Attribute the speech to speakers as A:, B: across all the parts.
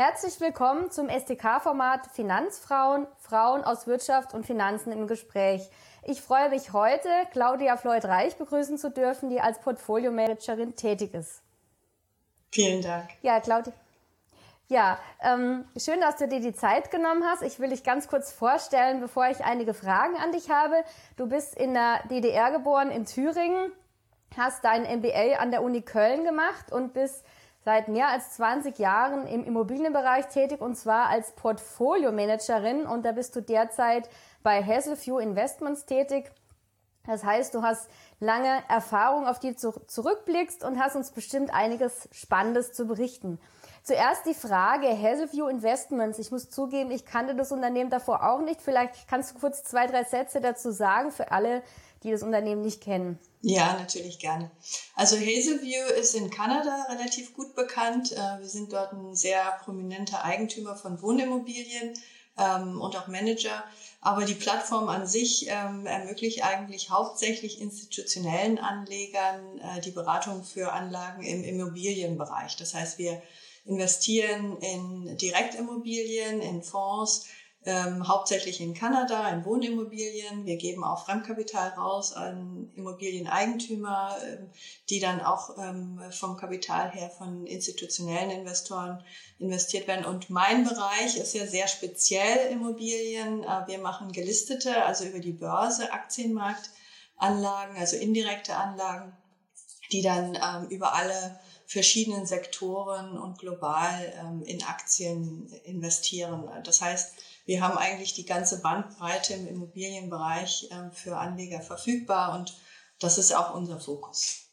A: Herzlich willkommen zum STK-Format Finanzfrauen, Frauen aus Wirtschaft und Finanzen im Gespräch. Ich freue mich heute, Claudia Floyd-Reich begrüßen zu dürfen, die als Portfolio-Managerin tätig ist.
B: Vielen Dank.
A: Ja, Claudia. Ja, ähm, schön, dass du dir die Zeit genommen hast. Ich will dich ganz kurz vorstellen, bevor ich einige Fragen an dich habe. Du bist in der DDR geboren, in Thüringen, hast dein MBA an der Uni Köln gemacht und bist seit mehr als 20 Jahren im Immobilienbereich tätig und zwar als Portfolio-Managerin und da bist du derzeit bei Hazelview Investments tätig. Das heißt, du hast lange Erfahrung, auf die du zurückblickst und hast uns bestimmt einiges Spannendes zu berichten. Zuerst die Frage Hazelview Investments. Ich muss zugeben, ich kannte das Unternehmen davor auch nicht. Vielleicht kannst du kurz zwei, drei Sätze dazu sagen für alle, die das Unternehmen nicht kennen.
B: Ja, natürlich gerne. Also Hazelview ist in Kanada relativ gut bekannt. Äh, wir sind dort ein sehr prominenter Eigentümer von Wohnimmobilien ähm, und auch Manager. Aber die Plattform an sich ähm, ermöglicht eigentlich hauptsächlich institutionellen Anlegern äh, die Beratung für Anlagen im Immobilienbereich. Das heißt, wir investieren in Direktimmobilien, in Fonds, ähm, hauptsächlich in Kanada, in Wohnimmobilien. Wir geben auch Fremdkapital raus an Immobilieneigentümer, ähm, die dann auch ähm, vom Kapital her von institutionellen Investoren investiert werden. Und mein Bereich ist ja sehr speziell Immobilien. Äh, wir machen gelistete, also über die Börse, Aktienmarktanlagen, also indirekte Anlagen, die dann ähm, über alle verschiedenen Sektoren und global ähm, in Aktien investieren. Das heißt, wir haben eigentlich die ganze Bandbreite im Immobilienbereich äh, für Anleger verfügbar und das ist auch unser Fokus.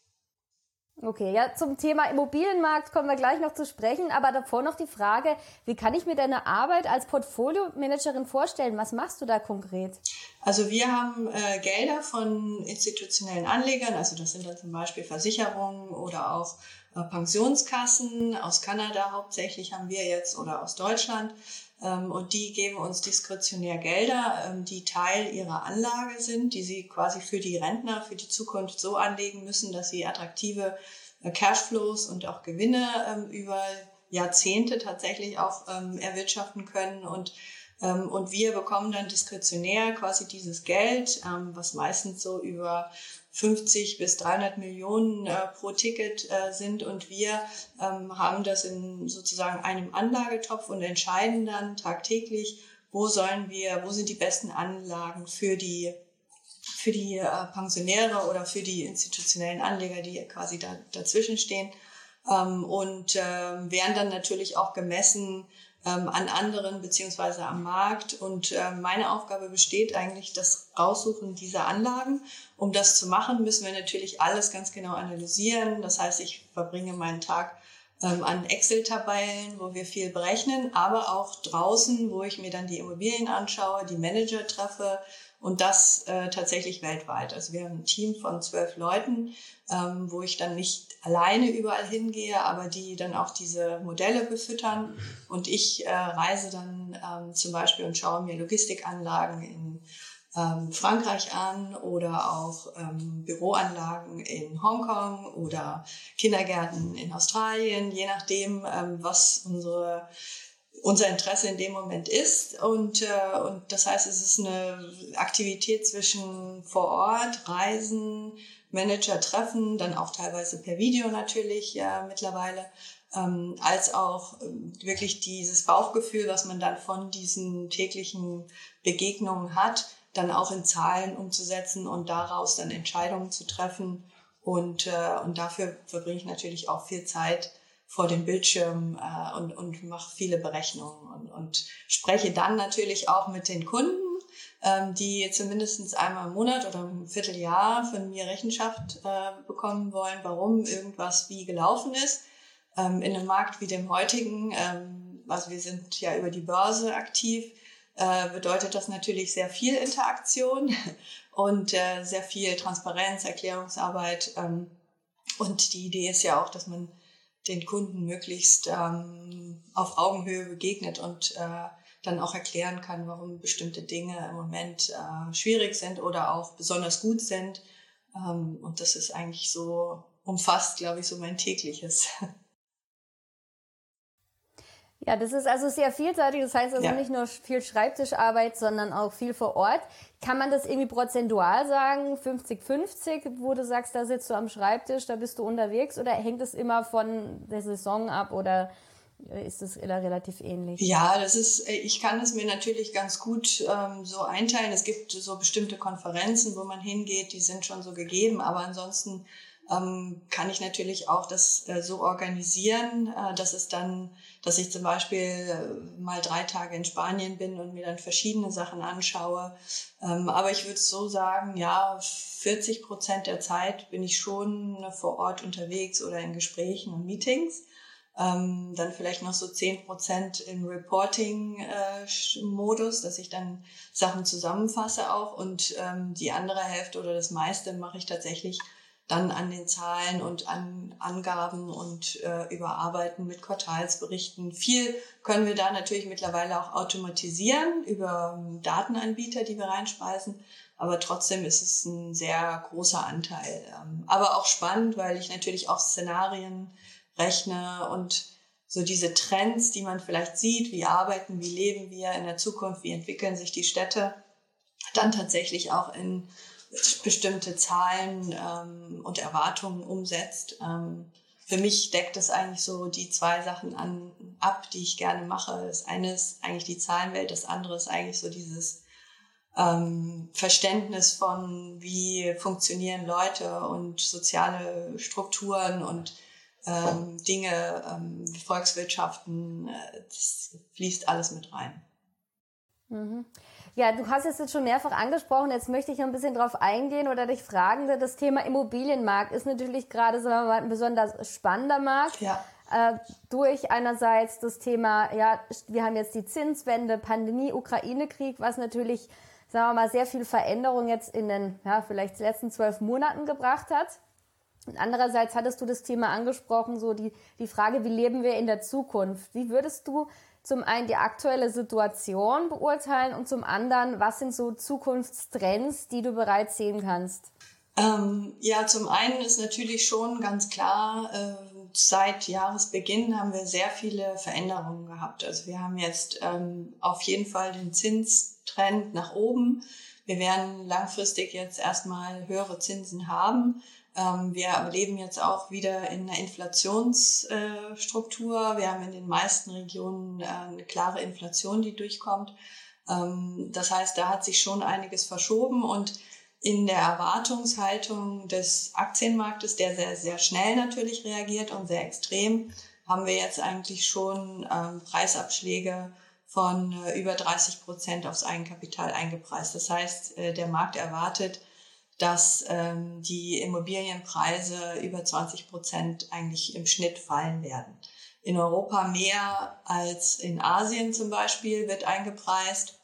A: Okay, ja, zum Thema Immobilienmarkt kommen wir gleich noch zu sprechen, aber davor noch die Frage, wie kann ich mir deine Arbeit als Portfolio-Managerin vorstellen? Was machst du da konkret?
B: Also wir haben äh, Gelder von institutionellen Anlegern, also das sind dann zum Beispiel Versicherungen oder auch Pensionskassen aus Kanada hauptsächlich haben wir jetzt oder aus Deutschland. Ähm, und die geben uns diskretionär Gelder, ähm, die Teil ihrer Anlage sind, die sie quasi für die Rentner, für die Zukunft so anlegen müssen, dass sie attraktive äh, Cashflows und auch Gewinne ähm, über Jahrzehnte tatsächlich auch erwirtschaften können. Und und wir bekommen dann diskretionär quasi dieses Geld, was meistens so über 50 bis 300 Millionen äh, pro Ticket äh, sind und wir ähm, haben das in sozusagen einem Anlagetopf und entscheiden dann tagtäglich, wo sollen wir, wo sind die besten Anlagen für die für die äh, Pensionäre oder für die institutionellen Anleger, die quasi da, dazwischen stehen. Ähm, und äh, werden dann natürlich auch gemessen ähm, an anderen beziehungsweise am Markt. Und äh, meine Aufgabe besteht eigentlich das Raussuchen dieser Anlagen. Um das zu machen, müssen wir natürlich alles ganz genau analysieren. Das heißt, ich verbringe meinen Tag ähm, an Excel-Tabellen, wo wir viel berechnen, aber auch draußen, wo ich mir dann die Immobilien anschaue, die Manager treffe und das äh, tatsächlich weltweit. Also wir haben ein Team von zwölf Leuten, ähm, wo ich dann nicht alleine überall hingehe, aber die dann auch diese Modelle befüttern. Und ich äh, reise dann ähm, zum Beispiel und schaue mir Logistikanlagen in ähm, Frankreich an oder auch ähm, Büroanlagen in Hongkong oder Kindergärten in Australien, je nachdem, ähm, was unsere unser Interesse in dem Moment ist. Und, äh, und das heißt, es ist eine Aktivität zwischen vor Ort, Reisen, Manager treffen, dann auch teilweise per Video natürlich ja, mittlerweile, ähm, als auch ähm, wirklich dieses Bauchgefühl, was man dann von diesen täglichen Begegnungen hat, dann auch in Zahlen umzusetzen und daraus dann Entscheidungen zu treffen. Und, äh, und dafür verbringe ich natürlich auch viel Zeit vor dem Bildschirm äh, und, und mache viele Berechnungen und, und spreche dann natürlich auch mit den Kunden die zumindest einmal im Monat oder im Vierteljahr von mir Rechenschaft äh, bekommen wollen, warum irgendwas wie gelaufen ist. Ähm, in einem Markt wie dem heutigen, ähm, also wir sind ja über die Börse aktiv, äh, bedeutet das natürlich sehr viel Interaktion und äh, sehr viel Transparenz, Erklärungsarbeit. Ähm, und die Idee ist ja auch, dass man den Kunden möglichst ähm, auf Augenhöhe begegnet und dann auch erklären kann, warum bestimmte Dinge im Moment äh, schwierig sind oder auch besonders gut sind. Ähm, und das ist eigentlich so umfasst, glaube ich, so mein tägliches.
A: Ja, das ist also sehr vielseitig. Das heißt also ja. nicht nur viel Schreibtischarbeit, sondern auch viel vor Ort. Kann man das irgendwie prozentual sagen, 50-50, wo du sagst, da sitzt du am Schreibtisch, da bist du unterwegs oder hängt es immer von der Saison ab oder ist das relativ ähnlich?
B: Ja, das ist, ich kann es mir natürlich ganz gut ähm, so einteilen. Es gibt so bestimmte Konferenzen, wo man hingeht, die sind schon so gegeben, aber ansonsten ähm, kann ich natürlich auch das äh, so organisieren, äh, dass es dann, dass ich zum Beispiel äh, mal drei Tage in Spanien bin und mir dann verschiedene Sachen anschaue. Ähm, aber ich würde so sagen, ja, 40 Prozent der Zeit bin ich schon vor Ort unterwegs oder in Gesprächen und Meetings. Ähm, dann vielleicht noch so zehn Prozent im Reporting-Modus, äh, dass ich dann Sachen zusammenfasse auch. Und ähm, die andere Hälfte oder das meiste mache ich tatsächlich dann an den Zahlen und an Angaben und äh, Überarbeiten mit Quartalsberichten. Viel können wir da natürlich mittlerweile auch automatisieren über ähm, Datenanbieter, die wir reinspeisen. Aber trotzdem ist es ein sehr großer Anteil. Ähm, aber auch spannend, weil ich natürlich auch Szenarien rechne und so diese Trends, die man vielleicht sieht, wie arbeiten, wie leben wir in der Zukunft, wie entwickeln sich die Städte, dann tatsächlich auch in bestimmte Zahlen ähm, und Erwartungen umsetzt. Ähm, für mich deckt es eigentlich so die zwei Sachen an, ab, die ich gerne mache. Das eine ist eigentlich die Zahlenwelt, das andere ist eigentlich so dieses ähm, Verständnis von, wie funktionieren Leute und soziale Strukturen und ähm, Dinge, ähm, Volkswirtschaften, äh, das fließt alles mit rein.
A: Mhm. Ja, du hast es jetzt schon mehrfach angesprochen. Jetzt möchte ich ein bisschen drauf eingehen oder dich fragen. Das Thema Immobilienmarkt ist natürlich gerade mal, ein besonders spannender Markt. Ja. Äh, durch einerseits das Thema, ja, wir haben jetzt die Zinswende, Pandemie, Ukraine-Krieg, was natürlich, sagen wir mal, sehr viel Veränderung jetzt in den, ja, vielleicht letzten zwölf Monaten gebracht hat. Andererseits hattest du das Thema angesprochen, so die, die Frage, wie leben wir in der Zukunft? Wie würdest du zum einen die aktuelle Situation beurteilen und zum anderen, was sind so Zukunftstrends, die du bereits sehen kannst?
B: Ähm, ja, zum einen ist natürlich schon ganz klar, äh, seit Jahresbeginn haben wir sehr viele Veränderungen gehabt. Also wir haben jetzt ähm, auf jeden Fall den Zinstrend nach oben. Wir werden langfristig jetzt erstmal höhere Zinsen haben. Ähm, wir leben jetzt auch wieder in einer Inflationsstruktur. Wir haben in den meisten Regionen äh, eine klare Inflation, die durchkommt. Ähm, das heißt, da hat sich schon einiges verschoben und in der Erwartungshaltung des Aktienmarktes, der sehr, sehr schnell natürlich reagiert und sehr extrem, haben wir jetzt eigentlich schon ähm, Preisabschläge von äh, über 30 Prozent aufs Eigenkapital eingepreist. Das heißt, äh, der Markt erwartet dass ähm, die Immobilienpreise über 20 Prozent eigentlich im Schnitt fallen werden. In Europa mehr als in Asien zum Beispiel wird eingepreist,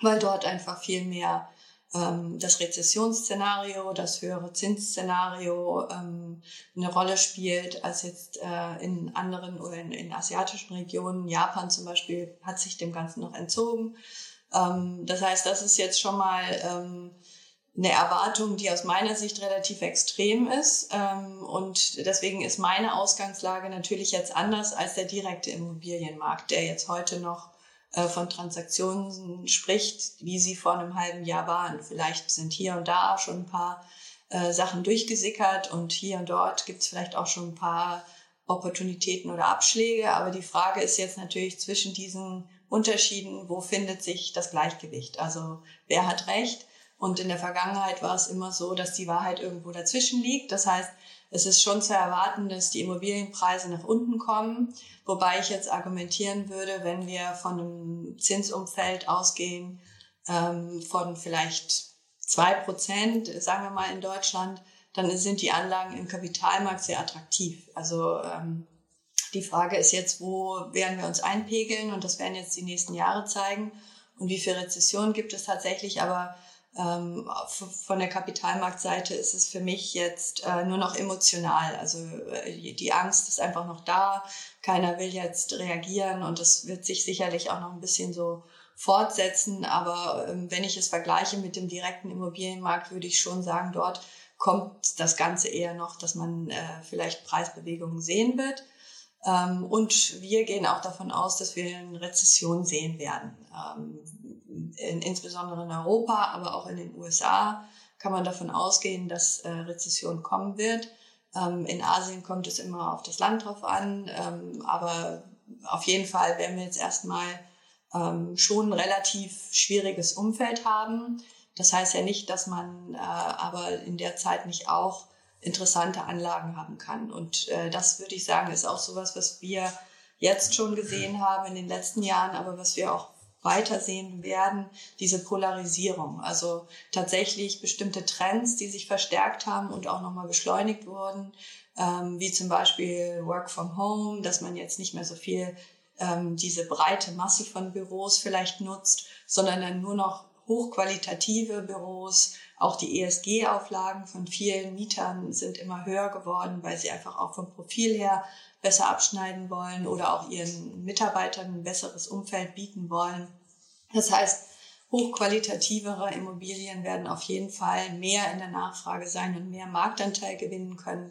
B: weil dort einfach viel mehr ähm, das Rezessionsszenario, das höhere Zinsszenario ähm, eine Rolle spielt als jetzt äh, in anderen oder in, in asiatischen Regionen. Japan zum Beispiel hat sich dem Ganzen noch entzogen. Ähm, das heißt, das ist jetzt schon mal ähm, eine Erwartung, die aus meiner Sicht relativ extrem ist. Ähm, und deswegen ist meine Ausgangslage natürlich jetzt anders als der direkte Immobilienmarkt, der jetzt heute noch äh, von Transaktionen spricht, wie sie vor einem halben Jahr waren. Vielleicht sind hier und da schon ein paar äh, Sachen durchgesickert und hier und dort gibt es vielleicht auch schon ein paar Opportunitäten oder Abschläge. Aber die Frage ist jetzt natürlich zwischen diesen Unterschieden, wo findet sich das Gleichgewicht? Also wer hat recht? Und in der Vergangenheit war es immer so, dass die Wahrheit irgendwo dazwischen liegt. Das heißt, es ist schon zu erwarten, dass die Immobilienpreise nach unten kommen. Wobei ich jetzt argumentieren würde, wenn wir von einem Zinsumfeld ausgehen, ähm, von vielleicht zwei Prozent, sagen wir mal in Deutschland, dann sind die Anlagen im Kapitalmarkt sehr attraktiv. Also ähm, die Frage ist jetzt, wo werden wir uns einpegeln? Und das werden jetzt die nächsten Jahre zeigen. Und wie viel Rezession gibt es tatsächlich? Aber ähm, von der Kapitalmarktseite ist es für mich jetzt äh, nur noch emotional. Also äh, die Angst ist einfach noch da. Keiner will jetzt reagieren und das wird sich sicherlich auch noch ein bisschen so fortsetzen. Aber ähm, wenn ich es vergleiche mit dem direkten Immobilienmarkt, würde ich schon sagen, dort kommt das Ganze eher noch, dass man äh, vielleicht Preisbewegungen sehen wird. Ähm, und wir gehen auch davon aus, dass wir eine Rezession sehen werden. In, insbesondere in Europa, aber auch in den USA kann man davon ausgehen, dass äh, Rezession kommen wird. Ähm, in Asien kommt es immer auf das Land drauf an, ähm, aber auf jeden Fall werden wir jetzt erstmal ähm, schon ein relativ schwieriges Umfeld haben. Das heißt ja nicht, dass man äh, aber in der Zeit nicht auch interessante Anlagen haben kann. Und äh, das würde ich sagen, ist auch sowas, was wir jetzt schon gesehen haben in den letzten Jahren, aber was wir auch weitersehen werden, diese Polarisierung. Also tatsächlich bestimmte Trends, die sich verstärkt haben und auch nochmal beschleunigt wurden, ähm, wie zum Beispiel Work from Home, dass man jetzt nicht mehr so viel ähm, diese breite Masse von Büros vielleicht nutzt, sondern dann nur noch hochqualitative Büros. Auch die ESG-Auflagen von vielen Mietern sind immer höher geworden, weil sie einfach auch vom Profil her besser abschneiden wollen oder auch ihren Mitarbeitern ein besseres Umfeld bieten wollen. Das heißt, hochqualitativere Immobilien werden auf jeden Fall mehr in der Nachfrage sein und mehr Marktanteil gewinnen können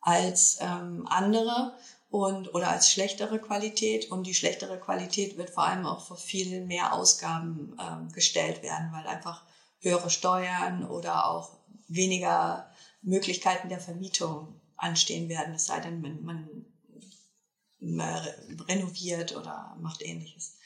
B: als ähm, andere und oder als schlechtere Qualität und die schlechtere Qualität wird vor allem auch vor viel mehr Ausgaben ähm, gestellt werden, weil einfach höhere Steuern oder auch weniger Möglichkeiten der Vermietung anstehen werden, es sei denn, man, man renoviert oder macht ähnliches.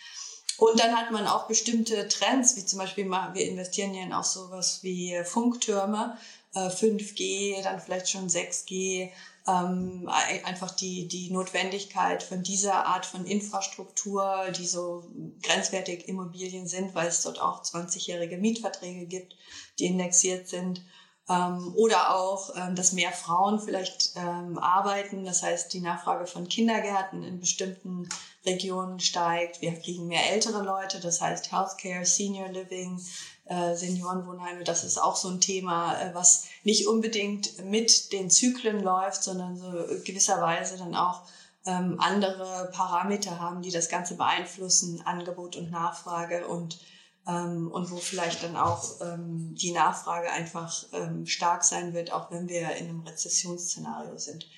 B: Und dann hat man auch bestimmte Trends, wie zum Beispiel, wir investieren ja in auch sowas wie Funktürme, 5G, äh, dann vielleicht schon 6G, ähm, einfach die, die Notwendigkeit von dieser Art von Infrastruktur, die so grenzwertig Immobilien sind, weil es dort auch 20-jährige Mietverträge gibt, die indexiert sind ähm, oder auch, ähm, dass mehr Frauen vielleicht ähm, arbeiten. Das heißt, die Nachfrage von Kindergärten in bestimmten Regionen steigt. Wir kriegen mehr ältere Leute, das heißt Healthcare, Senior Living, äh, Seniorenwohnheime. Das ist auch so ein Thema, äh, was nicht unbedingt mit den Zyklen läuft, sondern so gewisserweise dann auch ähm, andere Parameter haben, die das Ganze beeinflussen, Angebot und Nachfrage und ähm, und wo vielleicht dann auch ähm, die Nachfrage einfach ähm, stark sein wird, auch wenn wir in einem Rezessionsszenario sind.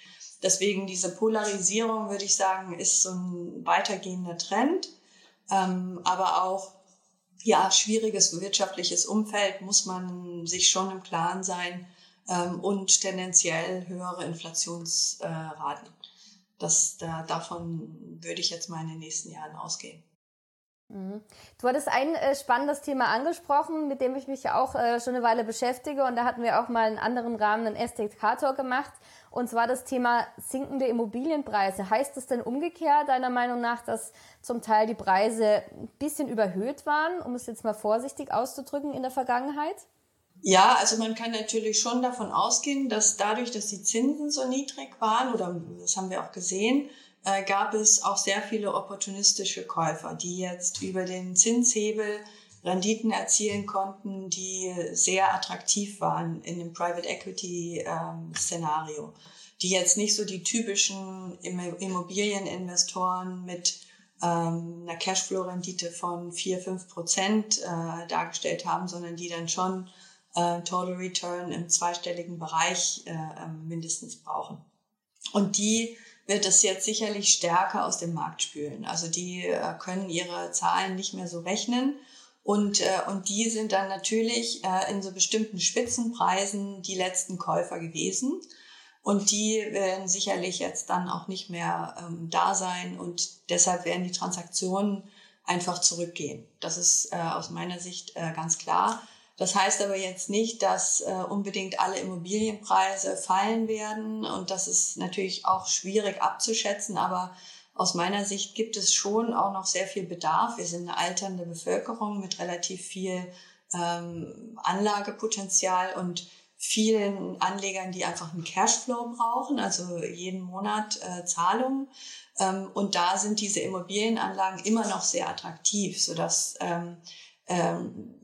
B: Deswegen diese Polarisierung, würde ich sagen, ist so ein weitergehender Trend, ähm, aber auch ja schwieriges wirtschaftliches Umfeld muss man sich schon im Klaren sein ähm, und tendenziell höhere Inflationsraten. Äh, das, da, davon würde ich jetzt mal in den nächsten Jahren ausgehen.
A: Mhm. Du hattest ein äh, spannendes Thema angesprochen, mit dem ich mich ja auch äh, schon eine Weile beschäftige und da hatten wir auch mal einen anderen Rahmen einen STK-Talk gemacht und zwar das Thema sinkende Immobilienpreise. Heißt es denn umgekehrt deiner Meinung nach, dass zum Teil die Preise ein bisschen überhöht waren, um es jetzt mal vorsichtig auszudrücken in der Vergangenheit?
B: Ja, also man kann natürlich schon davon ausgehen, dass dadurch, dass die Zinsen so niedrig waren, oder das haben wir auch gesehen, äh, gab es auch sehr viele opportunistische Käufer, die jetzt über den Zinshebel Renditen erzielen konnten, die sehr attraktiv waren in dem Private Equity ähm, Szenario, die jetzt nicht so die typischen Immobilieninvestoren mit ähm, einer Cashflow-Rendite von 4, 5 Prozent äh, dargestellt haben, sondern die dann schon äh, Total Return im zweistelligen Bereich mindestens brauchen. Und die wird es jetzt sicherlich stärker aus dem Markt spülen. Also die äh, können ihre Zahlen nicht mehr so rechnen. Und, äh, und die sind dann natürlich äh, in so bestimmten Spitzenpreisen die letzten Käufer gewesen. Und die werden sicherlich jetzt dann auch nicht mehr ähm, da sein und deshalb werden die Transaktionen einfach zurückgehen. Das ist äh, aus meiner Sicht äh, ganz klar. Das heißt aber jetzt nicht, dass äh, unbedingt alle Immobilienpreise fallen werden und das ist natürlich auch schwierig abzuschätzen, aber aus meiner Sicht gibt es schon auch noch sehr viel Bedarf. Wir sind eine alternde Bevölkerung mit relativ viel ähm, Anlagepotenzial und vielen Anlegern, die einfach einen Cashflow brauchen, also jeden Monat äh, Zahlungen. Ähm, und da sind diese Immobilienanlagen immer noch sehr attraktiv, sodass ähm, ähm,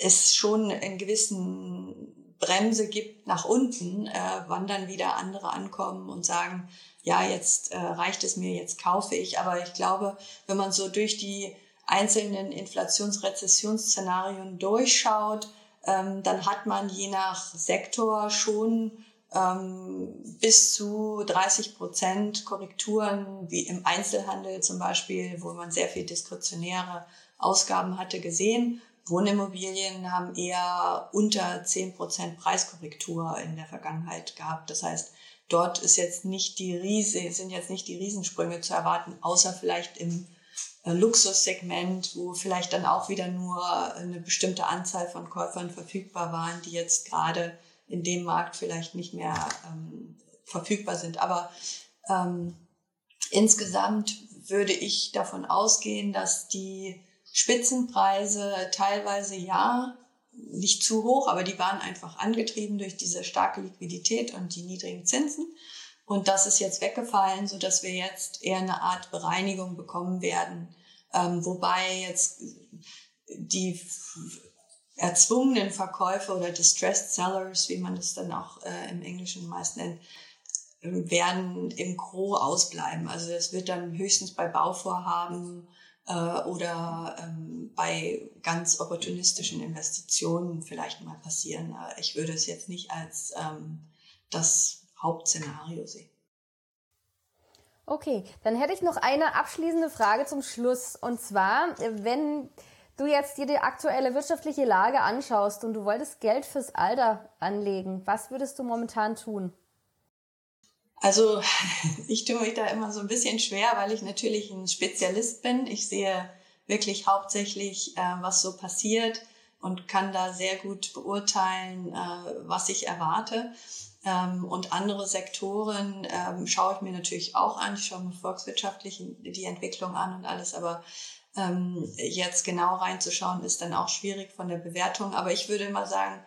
B: es schon einen gewissen Bremse gibt nach unten, äh, wann dann wieder andere ankommen und sagen, ja, jetzt äh, reicht es mir, jetzt kaufe ich. Aber ich glaube, wenn man so durch die einzelnen Inflationsrezessionsszenarien durchschaut, ähm, dann hat man je nach Sektor schon ähm, bis zu 30 Prozent Korrekturen, wie im Einzelhandel zum Beispiel, wo man sehr viel diskretionäre Ausgaben hatte, gesehen. Wohnimmobilien haben eher unter 10 Prozent Preiskorrektur in der Vergangenheit gehabt. Das heißt, dort ist jetzt nicht die Riese, sind jetzt nicht die Riesensprünge zu erwarten, außer vielleicht im äh, Luxussegment, wo vielleicht dann auch wieder nur eine bestimmte Anzahl von Käufern verfügbar waren, die jetzt gerade in dem Markt vielleicht nicht mehr ähm, verfügbar sind. Aber ähm, insgesamt würde ich davon ausgehen, dass die Spitzenpreise teilweise ja nicht zu hoch, aber die waren einfach angetrieben durch diese starke Liquidität und die niedrigen Zinsen. Und das ist jetzt weggefallen, so dass wir jetzt eher eine Art Bereinigung bekommen werden. Ähm, wobei jetzt die erzwungenen Verkäufe oder Distressed Sellers, wie man das dann auch äh, im Englischen meist nennt, ähm, werden im Gro ausbleiben. Also es wird dann höchstens bei Bauvorhaben äh, oder ähm, bei ganz opportunistischen Investitionen vielleicht mal passieren. Äh, ich würde es jetzt nicht als ähm, das Hauptszenario sehen.
A: Okay, dann hätte ich noch eine abschließende Frage zum Schluss. Und zwar, wenn du jetzt dir die aktuelle wirtschaftliche Lage anschaust und du wolltest Geld fürs Alter anlegen, was würdest du momentan tun?
B: Also ich tue mich da immer so ein bisschen schwer, weil ich natürlich ein Spezialist bin. Ich sehe wirklich hauptsächlich, äh, was so passiert und kann da sehr gut beurteilen, äh, was ich erwarte. Ähm, und andere Sektoren ähm, schaue ich mir natürlich auch an. Ich schaue mir volkswirtschaftlich die Entwicklung an und alles, aber ähm, jetzt genau reinzuschauen ist dann auch schwierig von der Bewertung. Aber ich würde mal sagen,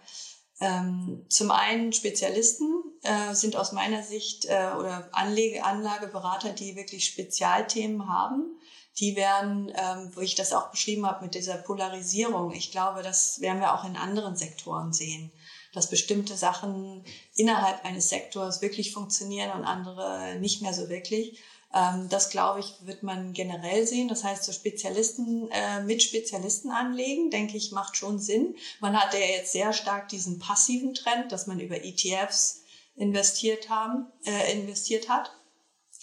B: ähm, zum einen Spezialisten äh, sind aus meiner Sicht äh, oder Anlege, Anlageberater, die wirklich Spezialthemen haben. Die werden, ähm, wo ich das auch beschrieben habe mit dieser Polarisierung, ich glaube, das werden wir auch in anderen Sektoren sehen dass bestimmte Sachen innerhalb eines Sektors wirklich funktionieren und andere nicht mehr so wirklich. Ähm, das, glaube ich, wird man generell sehen. Das heißt, so Spezialisten äh, mit Spezialisten anlegen, denke ich, macht schon Sinn. Man hat ja jetzt sehr stark diesen passiven Trend, dass man über ETFs investiert haben, äh, investiert hat.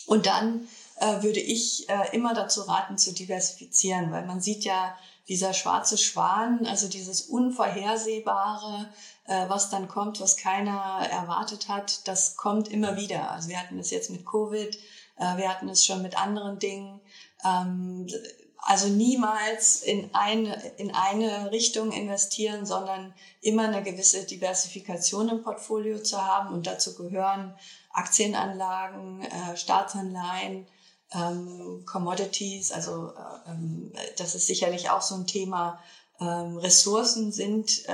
B: Und dann äh, würde ich äh, immer dazu raten, zu diversifizieren, weil man sieht ja, dieser schwarze Schwan, also dieses Unvorhersehbare, was dann kommt, was keiner erwartet hat, das kommt immer wieder. Also wir hatten es jetzt mit Covid, äh, wir hatten es schon mit anderen Dingen. Ähm, also niemals in eine, in eine Richtung investieren, sondern immer eine gewisse Diversifikation im Portfolio zu haben. Und dazu gehören Aktienanlagen, äh, Staatsanleihen, ähm, Commodities. Also äh, ähm, das ist sicherlich auch so ein Thema, ähm, Ressourcen sind äh,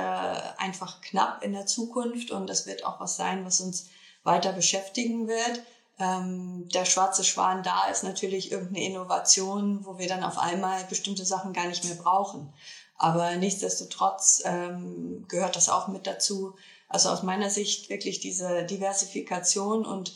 B: einfach knapp in der Zukunft und das wird auch was sein, was uns weiter beschäftigen wird. Ähm, der schwarze Schwan da ist natürlich irgendeine Innovation, wo wir dann auf einmal bestimmte Sachen gar nicht mehr brauchen. Aber nichtsdestotrotz ähm, gehört das auch mit dazu. Also aus meiner Sicht wirklich diese Diversifikation und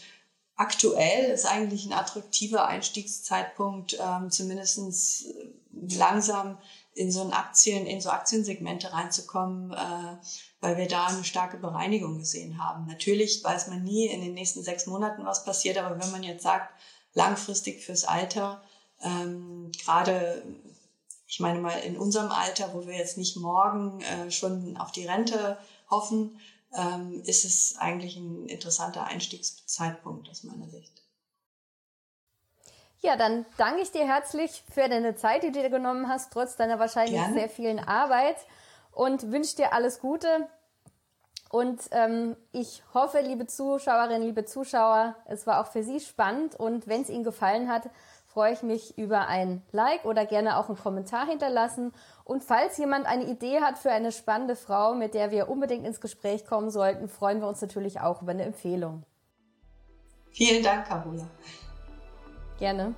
B: aktuell ist eigentlich ein attraktiver Einstiegszeitpunkt, ähm, zumindest langsam in so ein Aktien, in so Aktiensegmente reinzukommen, äh, weil wir da eine starke Bereinigung gesehen haben. Natürlich weiß man nie in den nächsten sechs Monaten, was passiert, aber wenn man jetzt sagt, langfristig fürs Alter, ähm, gerade, ich meine mal in unserem Alter, wo wir jetzt nicht morgen äh, schon auf die Rente hoffen, ähm, ist es eigentlich ein interessanter Einstiegszeitpunkt aus meiner Sicht.
A: Ja, dann danke ich dir herzlich für deine Zeit, die du dir genommen hast, trotz deiner wahrscheinlich Gerne. sehr vielen Arbeit und wünsche dir alles Gute. Und ähm, ich hoffe, liebe Zuschauerinnen, liebe Zuschauer, es war auch für Sie spannend und wenn es Ihnen gefallen hat, freue ich mich über ein Like oder gerne auch einen Kommentar hinterlassen. Und falls jemand eine Idee hat für eine spannende Frau, mit der wir unbedingt ins Gespräch kommen sollten, freuen wir uns natürlich auch über eine Empfehlung.
B: Vielen Dank, Carola.
A: Gerne.